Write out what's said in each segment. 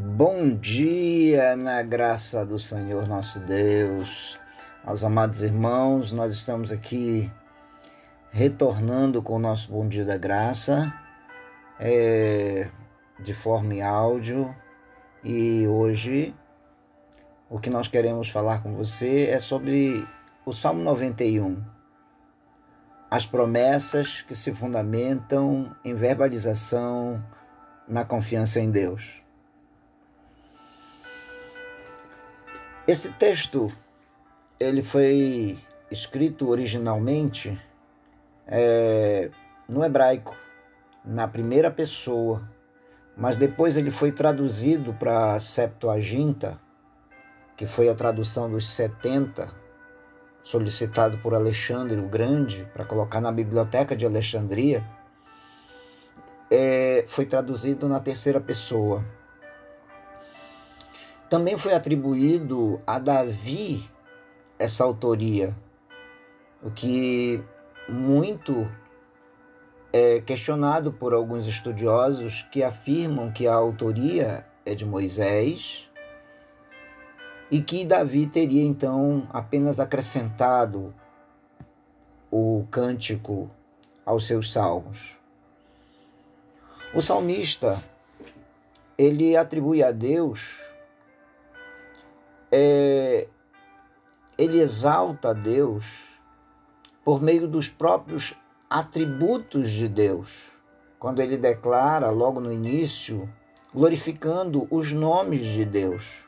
Bom dia na graça do Senhor nosso Deus. Aos amados irmãos, nós estamos aqui retornando com o nosso Bom Dia da Graça, é, de forma em áudio. E hoje o que nós queremos falar com você é sobre o Salmo 91. As promessas que se fundamentam em verbalização na confiança em Deus. Esse texto ele foi escrito originalmente é, no hebraico, na primeira pessoa, mas depois ele foi traduzido para Septuaginta, que foi a tradução dos 70, solicitado por Alexandre o Grande para colocar na biblioteca de Alexandria, é, foi traduzido na terceira pessoa. Também foi atribuído a Davi essa autoria, o que muito é questionado por alguns estudiosos que afirmam que a autoria é de Moisés e que Davi teria então apenas acrescentado o cântico aos seus salmos. O salmista ele atribui a Deus é, ele exalta Deus por meio dos próprios atributos de Deus, quando ele declara logo no início, glorificando os nomes de Deus.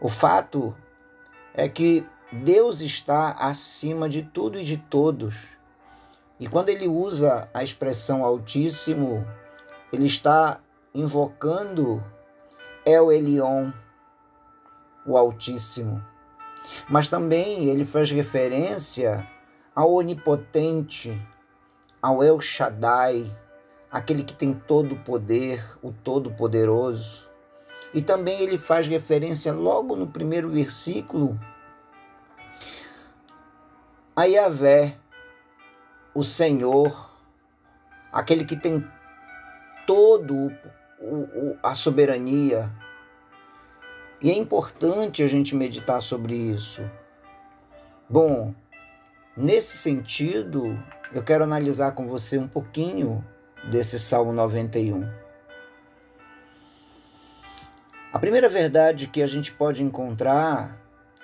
O fato é que Deus está acima de tudo e de todos. E quando ele usa a expressão Altíssimo, ele está invocando El Elion, o Altíssimo. Mas também ele faz referência ao Onipotente, ao El Shaddai, aquele que tem todo o poder, o Todo-Poderoso. E também ele faz referência logo no primeiro versículo a Yahvé, o Senhor, aquele que tem todo o, o, a soberania, e é importante a gente meditar sobre isso. Bom, nesse sentido, eu quero analisar com você um pouquinho desse Salmo 91. A primeira verdade que a gente pode encontrar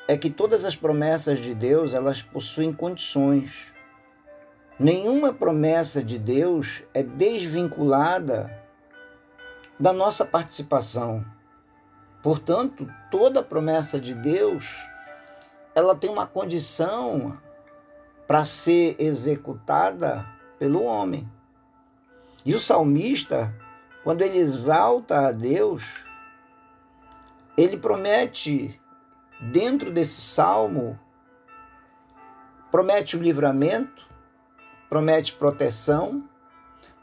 é que todas as promessas de Deus, elas possuem condições. Nenhuma promessa de Deus é desvinculada da nossa participação. Portanto, toda promessa de Deus, ela tem uma condição para ser executada pelo homem. E o salmista, quando ele exalta a Deus, ele promete dentro desse salmo promete o livramento, promete proteção,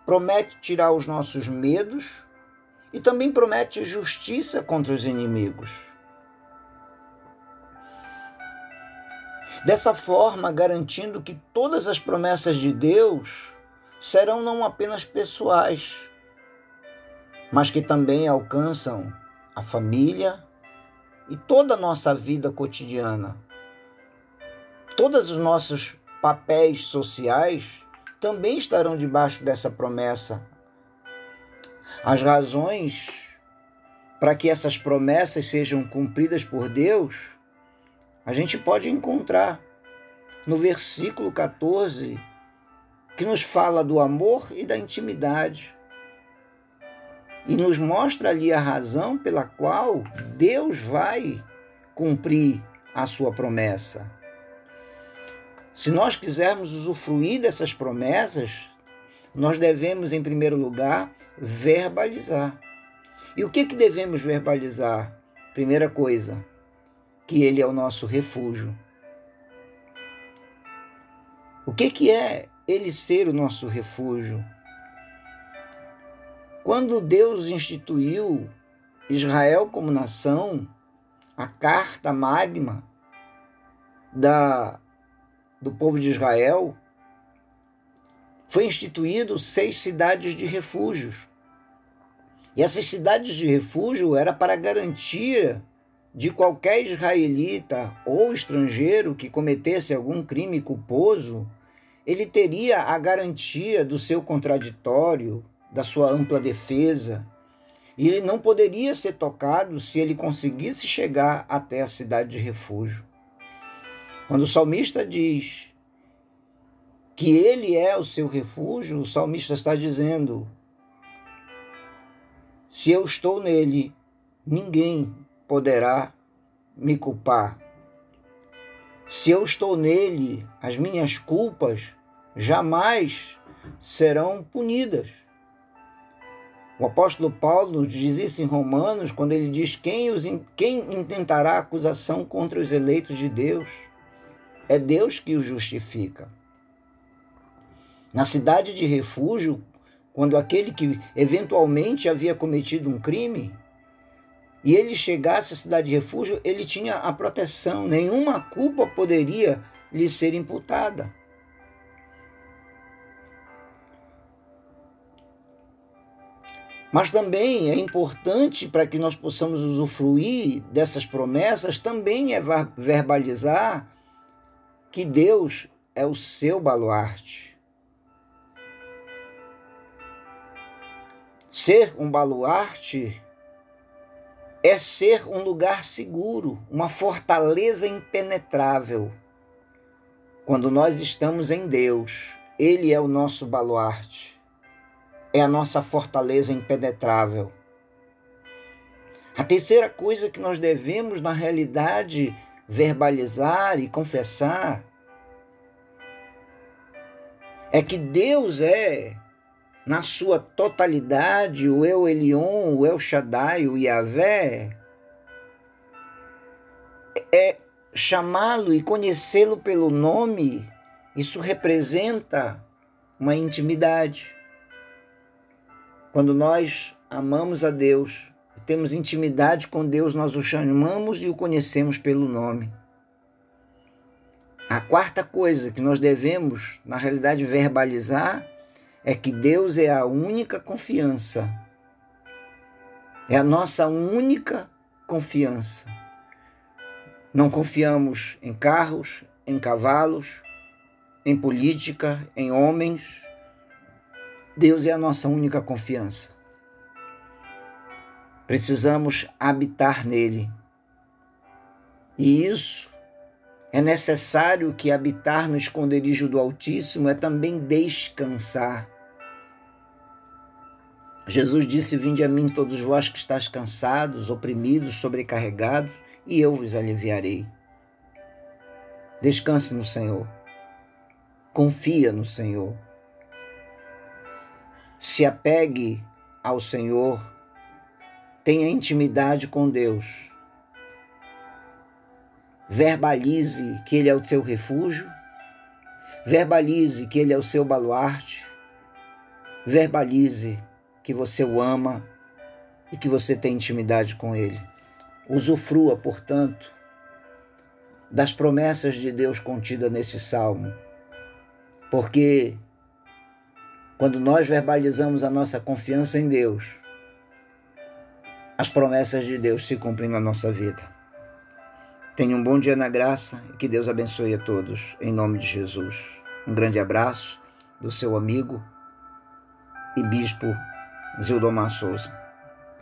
promete tirar os nossos medos, e também promete justiça contra os inimigos. Dessa forma, garantindo que todas as promessas de Deus serão não apenas pessoais, mas que também alcançam a família e toda a nossa vida cotidiana. Todos os nossos papéis sociais também estarão debaixo dessa promessa as razões para que essas promessas sejam cumpridas por Deus, a gente pode encontrar no versículo 14, que nos fala do amor e da intimidade. E nos mostra ali a razão pela qual Deus vai cumprir a sua promessa. Se nós quisermos usufruir dessas promessas, nós devemos, em primeiro lugar, verbalizar. E o que, que devemos verbalizar? Primeira coisa, que Ele é o nosso refúgio. O que, que é Ele ser o nosso refúgio? Quando Deus instituiu Israel como nação, a carta magma da, do povo de Israel foi instituído seis cidades de refúgios. E essas cidades de refúgio era para garantia de qualquer israelita ou estrangeiro que cometesse algum crime culposo, ele teria a garantia do seu contraditório, da sua ampla defesa, e ele não poderia ser tocado se ele conseguisse chegar até a cidade de refúgio. Quando o salmista diz que ele é o seu refúgio, o salmista está dizendo: se eu estou nele, ninguém poderá me culpar. Se eu estou nele, as minhas culpas jamais serão punidas. O apóstolo Paulo diz isso em Romanos, quando ele diz: quem, os, quem intentará acusação contra os eleitos de Deus? É Deus que os justifica. Na cidade de refúgio, quando aquele que eventualmente havia cometido um crime, e ele chegasse à cidade de refúgio, ele tinha a proteção, nenhuma culpa poderia lhe ser imputada. Mas também é importante para que nós possamos usufruir dessas promessas, também é verbalizar que Deus é o seu baluarte. Ser um baluarte é ser um lugar seguro, uma fortaleza impenetrável. Quando nós estamos em Deus, Ele é o nosso baluarte, é a nossa fortaleza impenetrável. A terceira coisa que nós devemos, na realidade, verbalizar e confessar é que Deus é na sua totalidade, o El Elion, o El Shaddai, o Yahvé, é chamá-lo e conhecê-lo pelo nome, isso representa uma intimidade. Quando nós amamos a Deus, temos intimidade com Deus, nós o chamamos e o conhecemos pelo nome. A quarta coisa que nós devemos, na realidade, verbalizar é que Deus é a única confiança. É a nossa única confiança. Não confiamos em carros, em cavalos, em política, em homens. Deus é a nossa única confiança. Precisamos habitar nele. E isso é necessário que habitar no esconderijo do Altíssimo é também descansar. Jesus disse: Vinde a mim, todos vós que estáis cansados, oprimidos, sobrecarregados, e eu vos aliviarei. Descanse no Senhor. Confia no Senhor. Se apegue ao Senhor. Tenha intimidade com Deus. Verbalize que Ele é o seu refúgio. Verbalize que Ele é o seu baluarte. Verbalize que você o ama e que você tem intimidade com Ele. Usufrua, portanto, das promessas de Deus contidas nesse salmo, porque quando nós verbalizamos a nossa confiança em Deus, as promessas de Deus se cumprem na nossa vida. Tenha um bom dia na graça e que Deus abençoe a todos, em nome de Jesus. Um grande abraço do seu amigo e bispo Zildomar Souza.